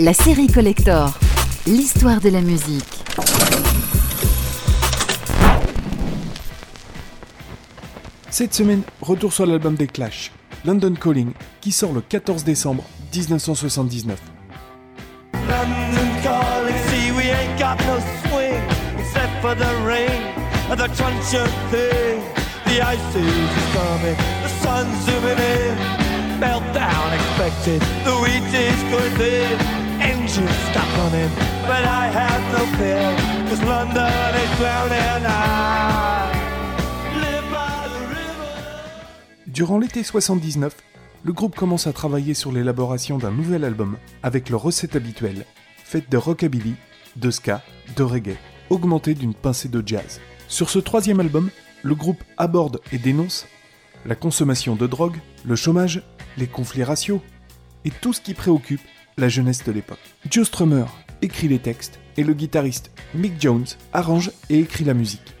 La série Collector, l'histoire de la musique. Cette semaine, retour sur l'album des Clash, London Calling, qui sort le 14 décembre 1979. London calling, see we ain't got no swing except for the rain and the truncheon thing. The ice is coming, the sun's zooming in. Meltdown expected, the wheat is Durant l'été 79, le groupe commence à travailler sur l'élaboration d'un nouvel album avec leur recette habituelle, faite de rockabilly, de ska, de reggae, augmentée d'une pincée de jazz. Sur ce troisième album, le groupe aborde et dénonce la consommation de drogue, le chômage, les conflits raciaux et tout ce qui préoccupe la jeunesse de l'époque. Joe Strummer écrit les textes et le guitariste Mick Jones arrange et écrit la musique.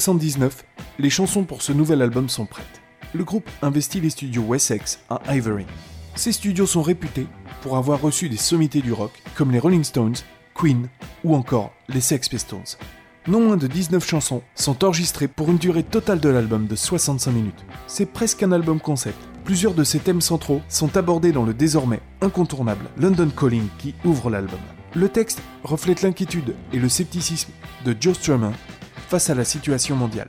79, les chansons pour ce nouvel album sont prêtes. Le groupe investit les studios Wessex à Ivory. Ces studios sont réputés pour avoir reçu des sommités du rock comme les Rolling Stones, Queen ou encore les Sex Pistols. Non moins de 19 chansons sont enregistrées pour une durée totale de l'album de 65 minutes. C'est presque un album concept. Plusieurs de ces thèmes centraux sont abordés dans le désormais incontournable London Calling qui ouvre l'album. Le texte reflète l'inquiétude et le scepticisme de Joe Strummer face à la situation mondiale.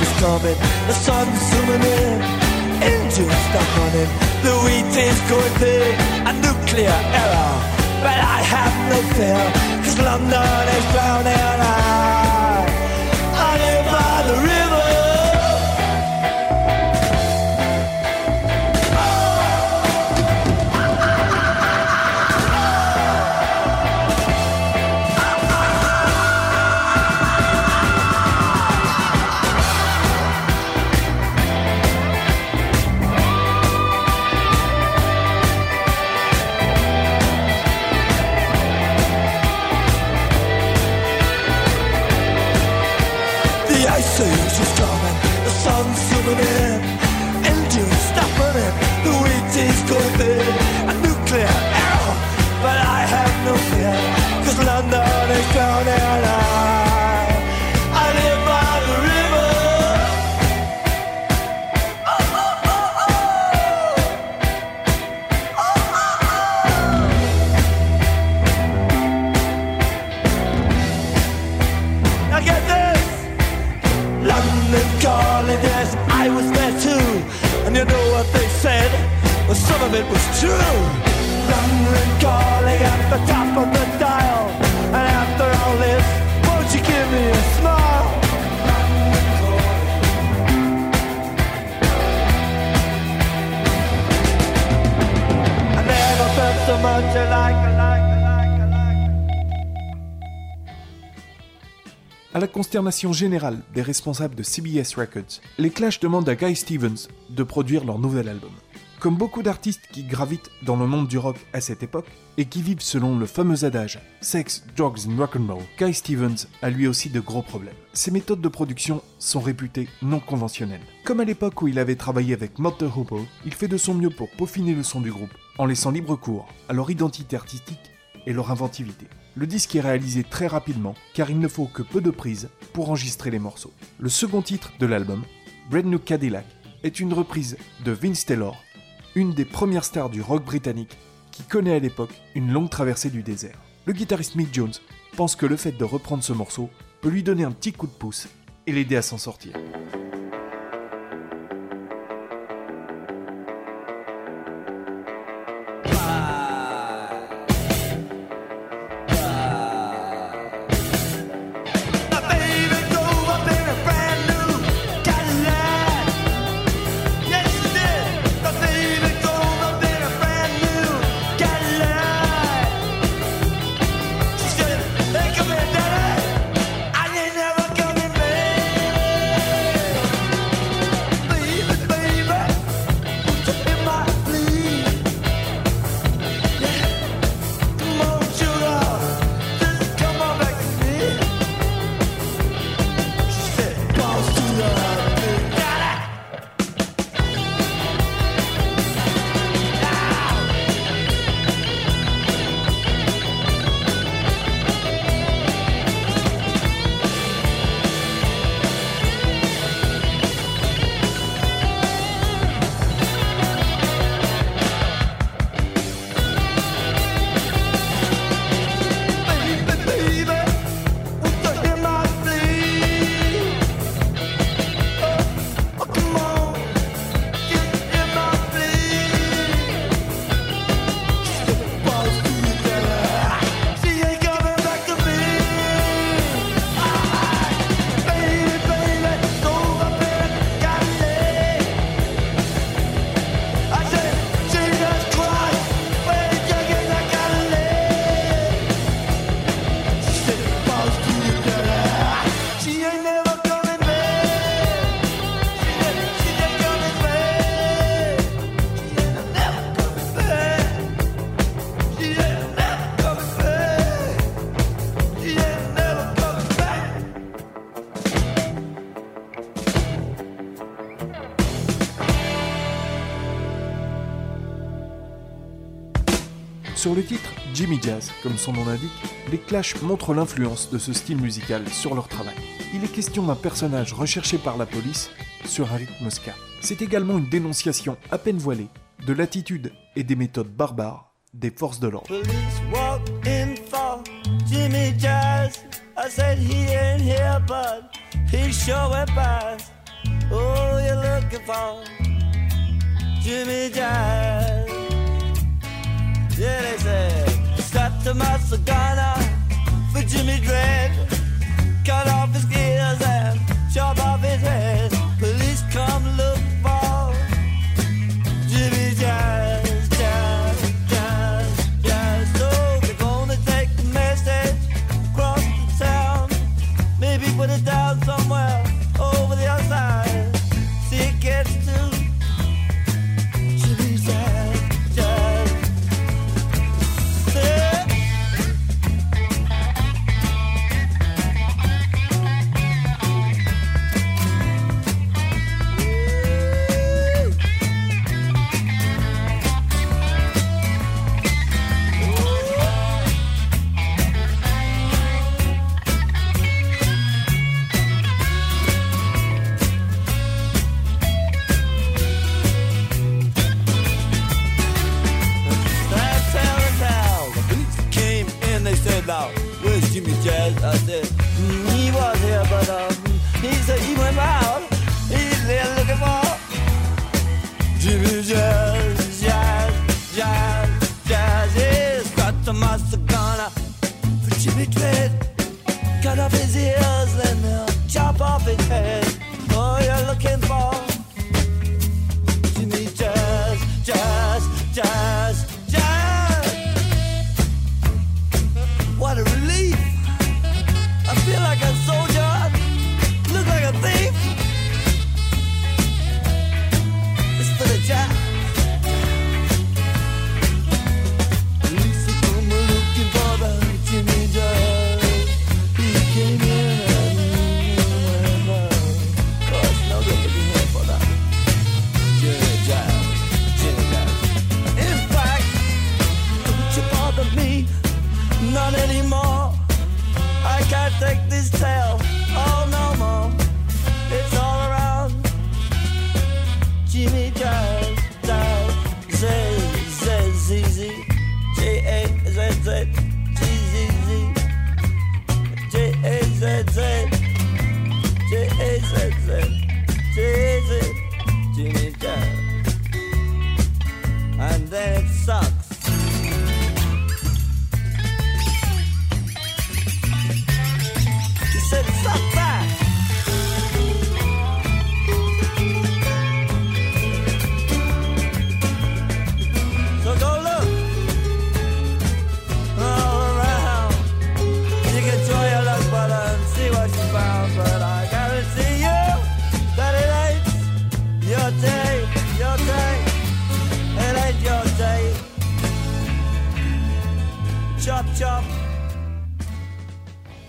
is coming, the sun's zooming in, engines stuck running, the wheat is going big, a nuclear error. But I have no fear, cause London is drowning. I, I live by the river. The ice age is coming, the sun's zooming in, À la consternation générale des responsables de CBS Records, les Clash demandent à Guy Stevens de produire leur nouvel album. Comme beaucoup d'artistes qui gravitent dans le monde du rock à cette époque et qui vivent selon le fameux adage Sex, Drugs and Rock'n'Roll, Guy Stevens a lui aussi de gros problèmes. Ses méthodes de production sont réputées non conventionnelles. Comme à l'époque où il avait travaillé avec Motor Hooper, il fait de son mieux pour peaufiner le son du groupe, en laissant libre cours à leur identité artistique et leur inventivité. Le disque est réalisé très rapidement car il ne faut que peu de prises pour enregistrer les morceaux. Le second titre de l'album, Brand New Cadillac, est une reprise de Vince Taylor, une des premières stars du rock britannique qui connaît à l'époque une longue traversée du désert. Le guitariste Mick Jones pense que le fait de reprendre ce morceau peut lui donner un petit coup de pouce et l'aider à s'en sortir. Sur le titre Jimmy Jazz, comme son nom l'indique, les Clash montrent l'influence de ce style musical sur leur travail. Il est question d'un personnage recherché par la police sur un rythme ska. C'est également une dénonciation à peine voilée de l'attitude et des méthodes barbares des forces de l'ordre. Jimmy Jazz. Yeah, they said, Scott Tomasso Ghana for Jimmy Dredd. Said, "Now, where's Jimmy Jazz?" I said, "Mm, "He was here, but um, he said he went out. He's there looking for Jimmy Jazz, Jazz, Jazz, Jazz. He's got the master gunner for Jimmy Dread. Cut off his ears, then they'll chop off his head.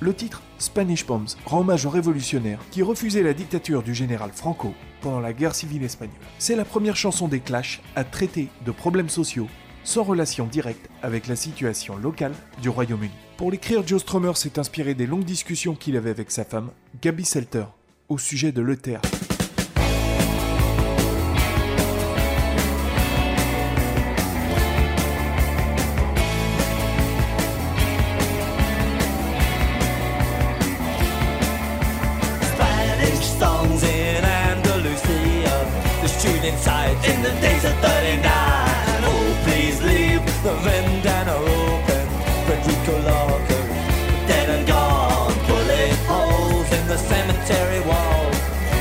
Le titre Spanish Bombs rend hommage aux révolutionnaires qui refusaient la dictature du général Franco pendant la guerre civile espagnole. C'est la première chanson des Clash à traiter de problèmes sociaux sans relation directe avec la situation locale du Royaume-Uni. Pour l'écrire, Joe Strummer s'est inspiré des longues discussions qu'il avait avec sa femme, Gabby Selter, au sujet de l'ETH. Shooting sides in the days of 39. Oh, please leave the vendana open. Federico Lorca, dead and gone. Bullet holes in the cemetery wall.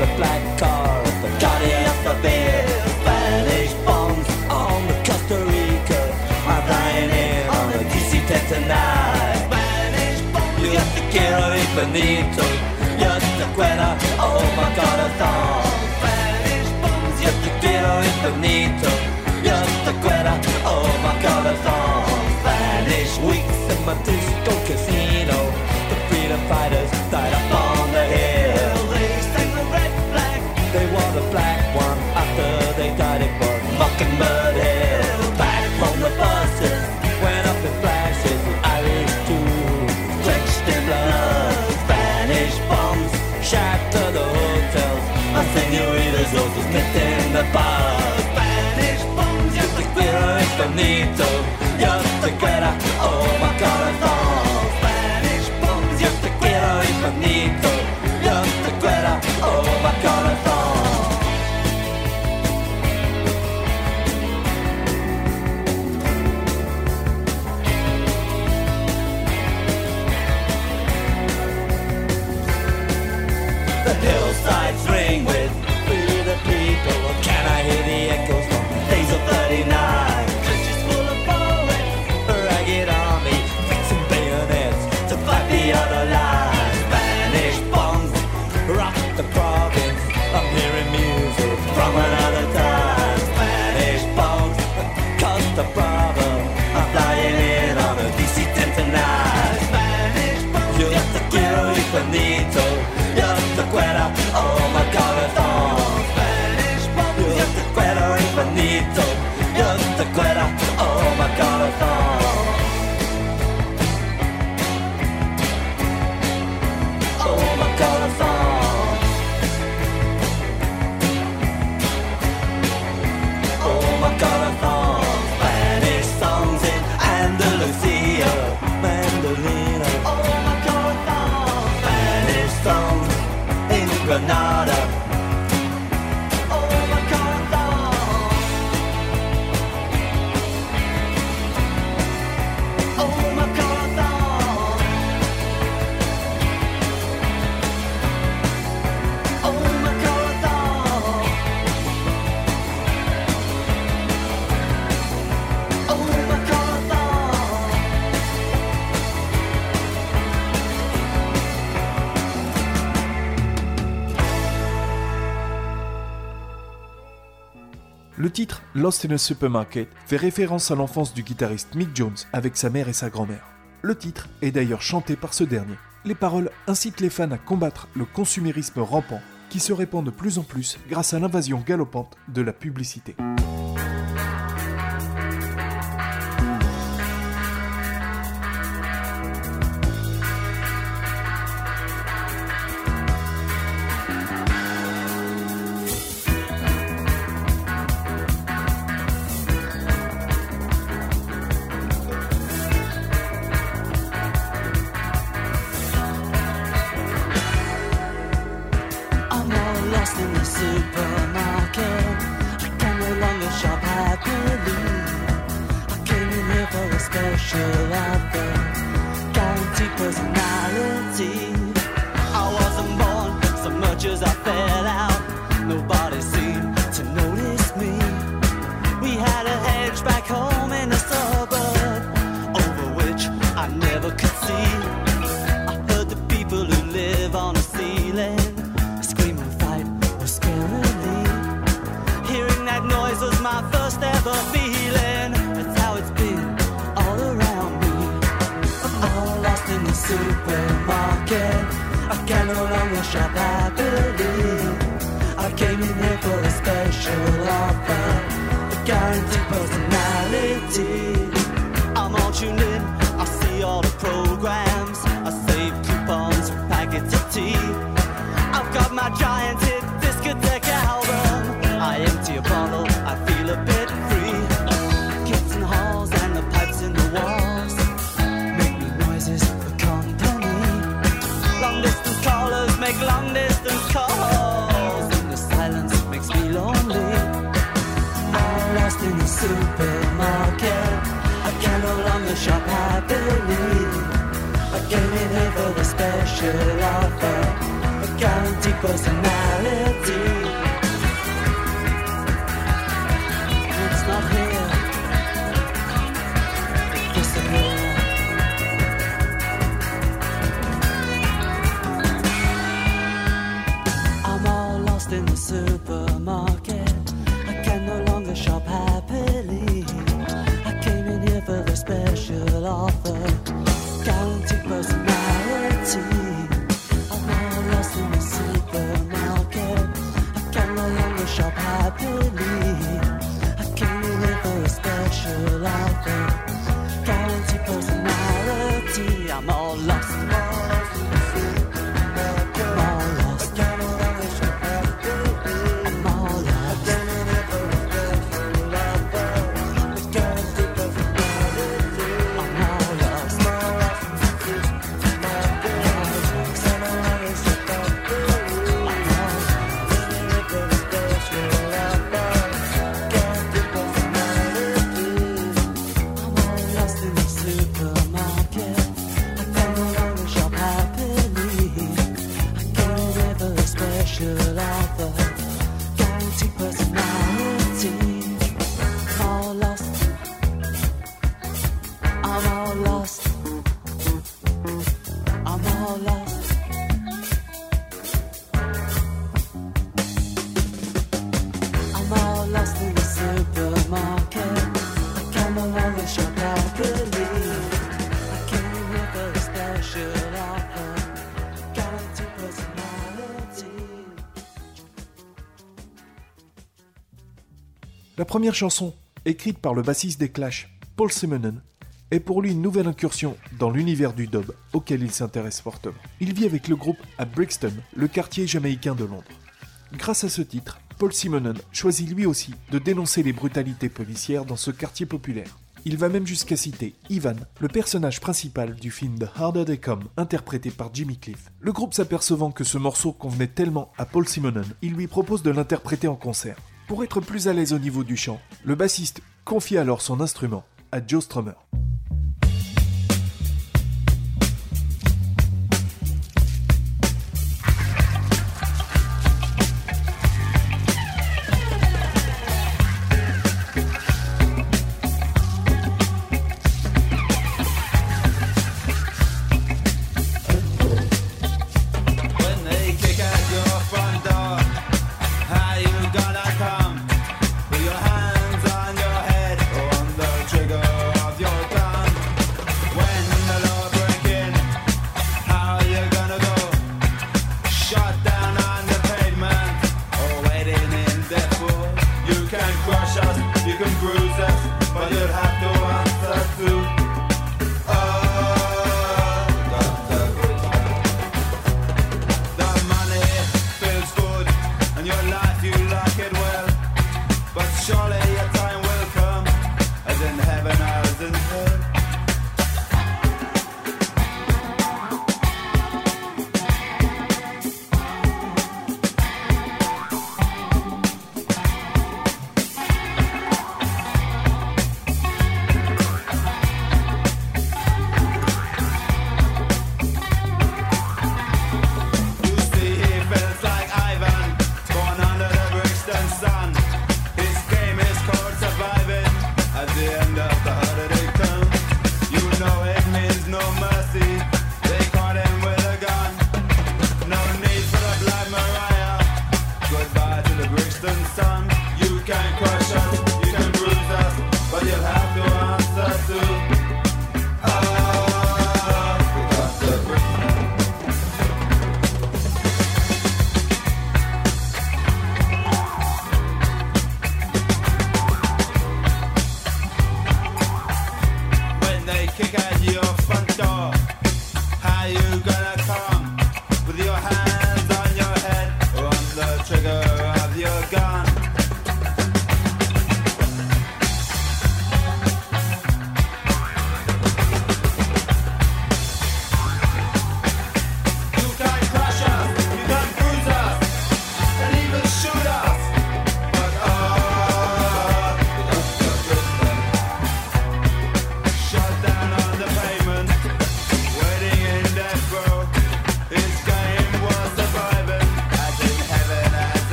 The black car, the Cartier of the beer. Spanish bombs on the Costa Rica. I'm flying in on the DC-10 tonight. Spanish bombs, you got the Quiero Infinito. You're the oh my god, a song. finito Jotta kuera oma kaudella bonito. Yo te fuera, oh my god, Le titre Lost in a Supermarket fait référence à l'enfance du guitariste Mick Jones avec sa mère et sa grand-mère. Le titre est d'ailleurs chanté par ce dernier. Les paroles incitent les fans à combattre le consumérisme rampant qui se répand de plus en plus grâce à l'invasion galopante de la publicité. Came in here for a special offer. A guaranteed personality. I'm all tuned in. I see all the programs. I save coupons, packets of tea. I've got my giants. should offer a guaranteed personality. It's not here. It disappears. I'm all lost in the soup. Première chanson, écrite par le bassiste des Clash, Paul Simonon, est pour lui une nouvelle incursion dans l'univers du dub auquel il s'intéresse fortement. Il vit avec le groupe à Brixton, le quartier jamaïcain de Londres. Grâce à ce titre, Paul Simonon choisit lui aussi de dénoncer les brutalités policières dans ce quartier populaire. Il va même jusqu'à citer Ivan, le personnage principal du film The Harder They Come, interprété par Jimmy Cliff. Le groupe s'apercevant que ce morceau convenait tellement à Paul Simonon, il lui propose de l'interpréter en concert. Pour être plus à l'aise au niveau du chant, le bassiste confie alors son instrument à Joe Strummer.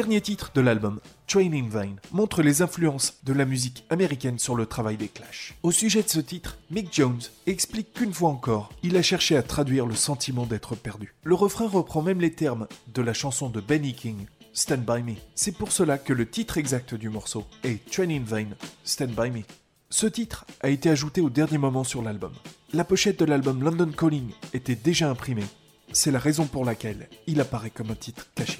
Dernier titre de l'album, Train in Vain, montre les influences de la musique américaine sur le travail des Clash. Au sujet de ce titre, Mick Jones explique qu'une fois encore, il a cherché à traduire le sentiment d'être perdu. Le refrain reprend même les termes de la chanson de Benny King, Stand By Me. C'est pour cela que le titre exact du morceau est Train in Vain, Stand By Me. Ce titre a été ajouté au dernier moment sur l'album. La pochette de l'album London Calling était déjà imprimée. C'est la raison pour laquelle il apparaît comme un titre caché.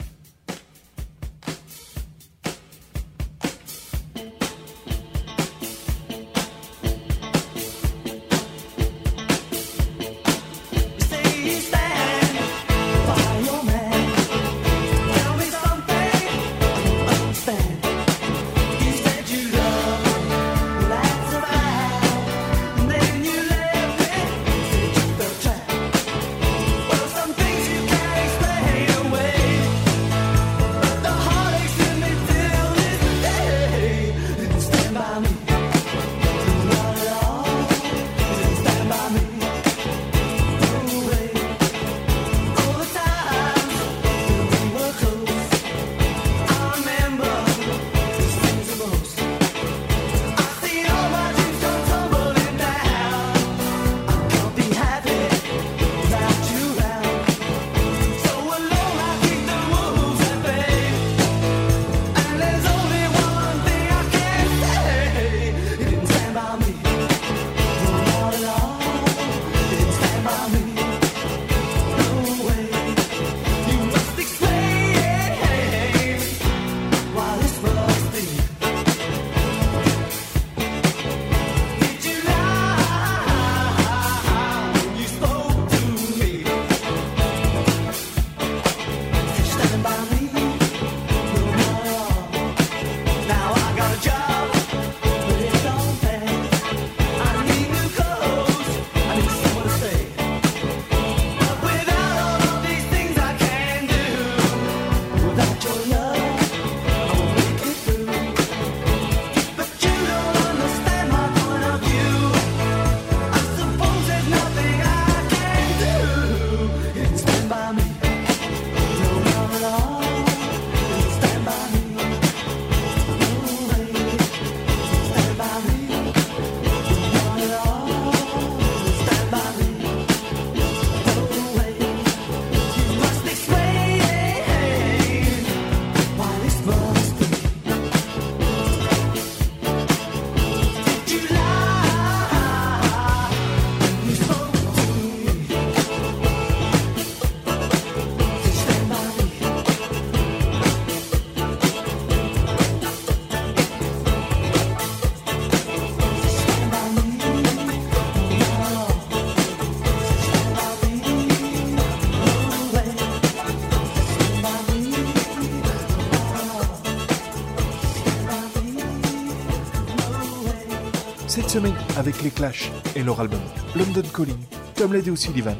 Avec les Clash et leur album London Calling, Tom Lady O'Sullivan.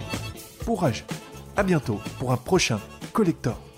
Courage. À bientôt pour un prochain Collector.